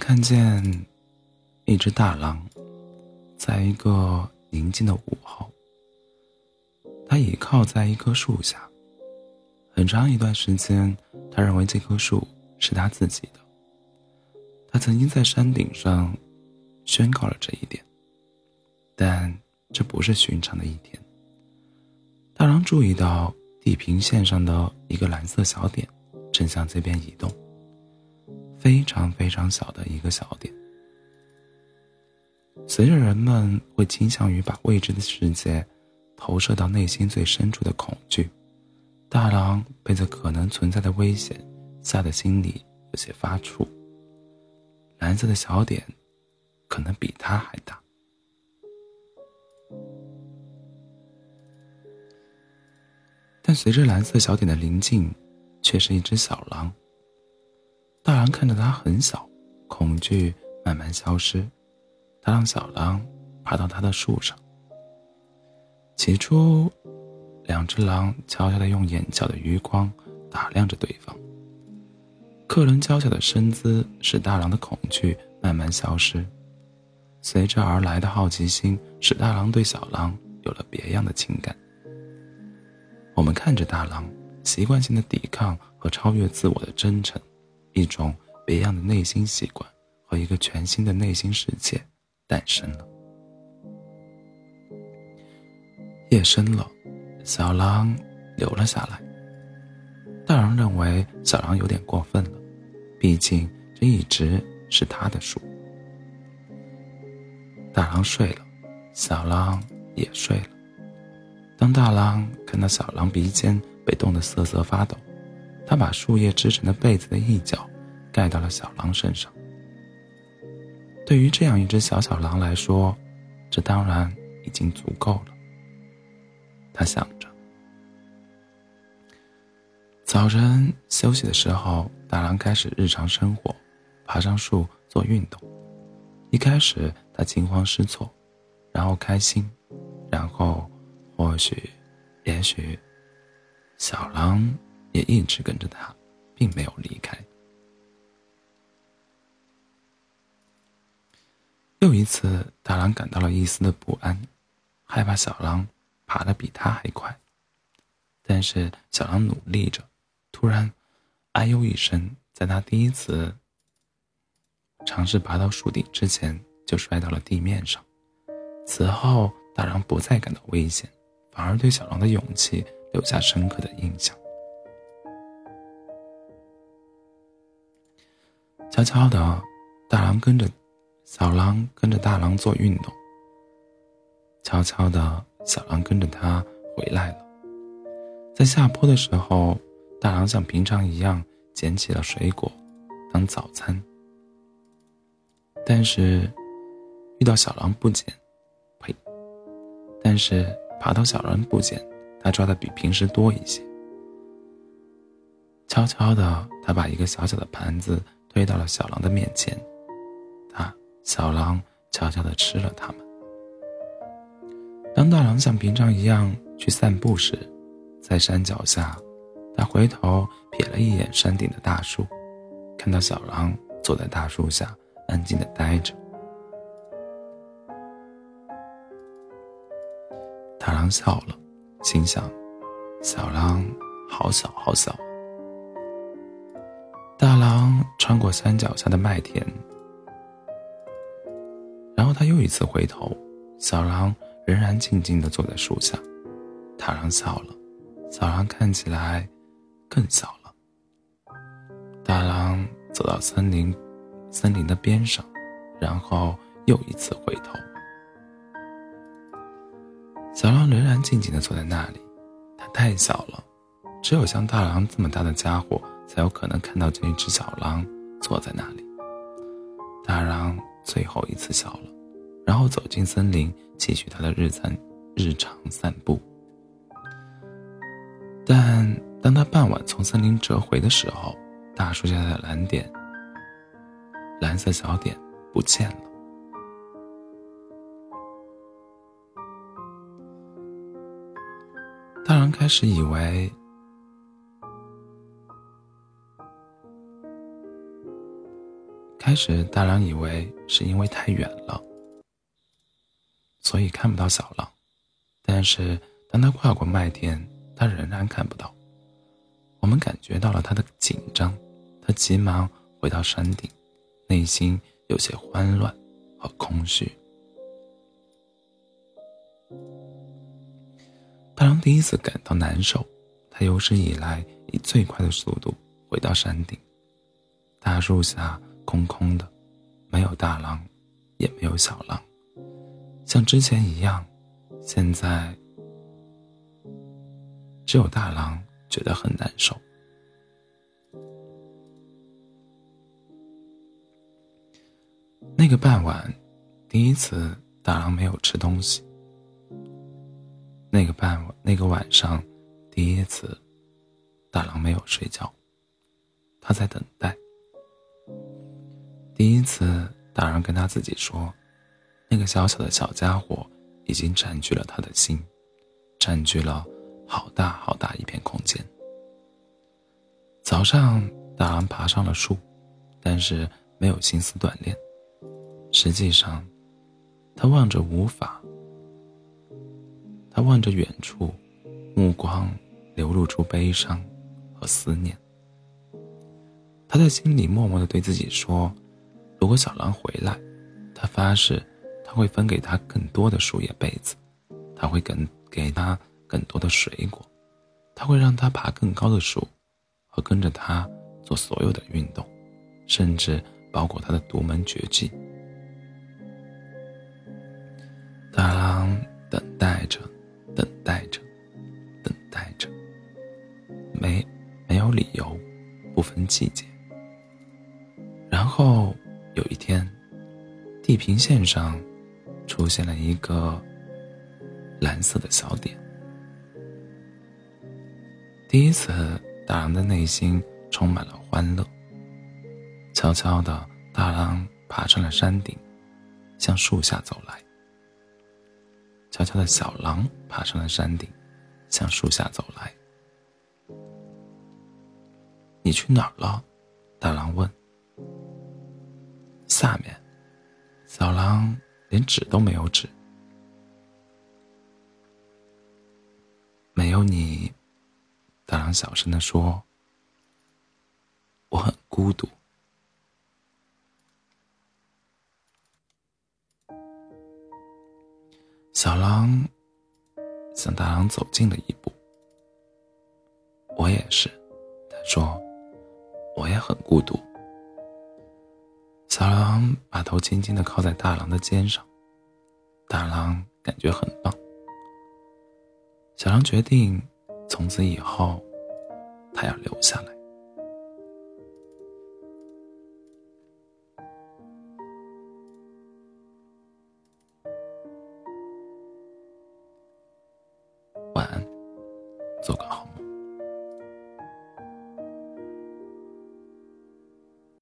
看见一只大狼，在一个宁静的午后，它倚靠在一棵树下。很长一段时间，他认为这棵树是他自己的。他曾经在山顶上宣告了这一点，但这不是寻常的一天。大狼注意到地平线上的一个蓝色小点正向这边移动，非常非常小的一个小点。随着人们会倾向于把未知的世界投射到内心最深处的恐惧，大狼被这可能存在的危险吓得心里有些发怵。蓝色的小点，可能比他还大。但随着蓝色小点的临近，却是一只小狼。大狼看着它很小，恐惧慢慢消失。他让小狼爬到他的树上。起初，两只狼悄悄地用眼角的余光打量着对方。克伦娇小的身姿使大狼的恐惧慢慢消失，随之而来的好奇心使大狼对小狼有了别样的情感。我们看着大狼习惯性的抵抗和超越自我的真诚，一种别样的内心习惯和一个全新的内心世界诞生了。夜深了，小狼留了下来。大狼认为小狼有点过分了。毕竟，这一直是他的树。大狼睡了，小狼也睡了。当大狼看到小狼鼻尖被冻得瑟瑟发抖，他把树叶织成的被子的一角盖到了小狼身上。对于这样一只小小狼来说，这当然已经足够了。他想着。早晨休息的时候。大狼开始日常生活，爬上树做运动。一开始他惊慌失措，然后开心，然后或许，也许，小狼也一直跟着他，并没有离开。又一次，大狼感到了一丝的不安，害怕小狼爬得比他还快。但是小狼努力着，突然。哎呦一声，在他第一次尝试爬到树顶之前，就摔到了地面上。此后，大狼不再感到危险，反而对小狼的勇气留下深刻的印象。悄悄的，大狼跟着小狼跟着大狼做运动。悄悄的，小狼跟着他回来了。在下坡的时候。大狼像平常一样捡起了水果，当早餐。但是遇到小狼不捡，呸！但是爬到小狼不捡，他抓的比平时多一些。悄悄的，他把一个小小的盘子推到了小狼的面前，他小狼悄悄的吃了它们。当大狼像平常一样去散步时，在山脚下。他回头瞥了一眼山顶的大树，看到小狼坐在大树下，安静的呆着。大狼笑了，心想：小狼好小好小。穿过山脚下的麦田，然后他又一次回头，小狼仍然静静的坐在树下。大狼笑了，小狼看起来。更小了。大狼走到森林，森林的边上，然后又一次回头。小狼仍然静静的坐在那里，它太小了，只有像大狼这么大的家伙才有可能看到这一只小狼坐在那里。大狼最后一次笑了，然后走进森林，继续他的日餐日常散步。但。当他傍晚从森林折回的时候，大树下的蓝点、蓝色小点不见了。大狼开始以为，开。始，大狼以为是因为太远了，所以看不到小狼。但是，当他跨过麦田，他仍然看不到。我们感觉到了他的紧张，他急忙回到山顶，内心有些慌乱和空虚。大狼第一次感到难受，他有史以来以最快的速度回到山顶。大树下空空的，没有大狼，也没有小狼，像之前一样。现在只有大狼觉得很难受。那个傍晚，第一次大狼没有吃东西。那个傍晚，那个晚上，第一次，大狼没有睡觉。他在等待。第一次，大人跟他自己说：“那个小小的小家伙已经占据了他的心，占据了好大好大一片空间。”早上，大狼爬上了树，但是没有心思锻炼。实际上，他望着无法。他望着远处，目光流露出悲伤和思念。他在心里默默的对自己说：“如果小狼回来，他发誓他会分给他更多的树叶被子，他会给给他更多的水果，他会让他爬更高的树，和跟着他做所有的运动，甚至包括他的独门绝技。”大狼等待着。等待着，等待着，没没有理由，不分季节。平线上出现了一个蓝色的小点。第一次，大狼的内心充满了欢乐。悄悄的，大狼爬上了山顶，向树下走来。悄悄的小狼爬上了山顶，向树下走来。你去哪儿了？大狼问。下面，小狼连指都没有指。没有你，大狼小声的说：“我很孤独。”小狼向大狼走近了一步。我也是，他说：“我也很孤独。”小狼把头轻轻的靠在大狼的肩上，大狼感觉很棒。小狼决定，从此以后，他要留下来。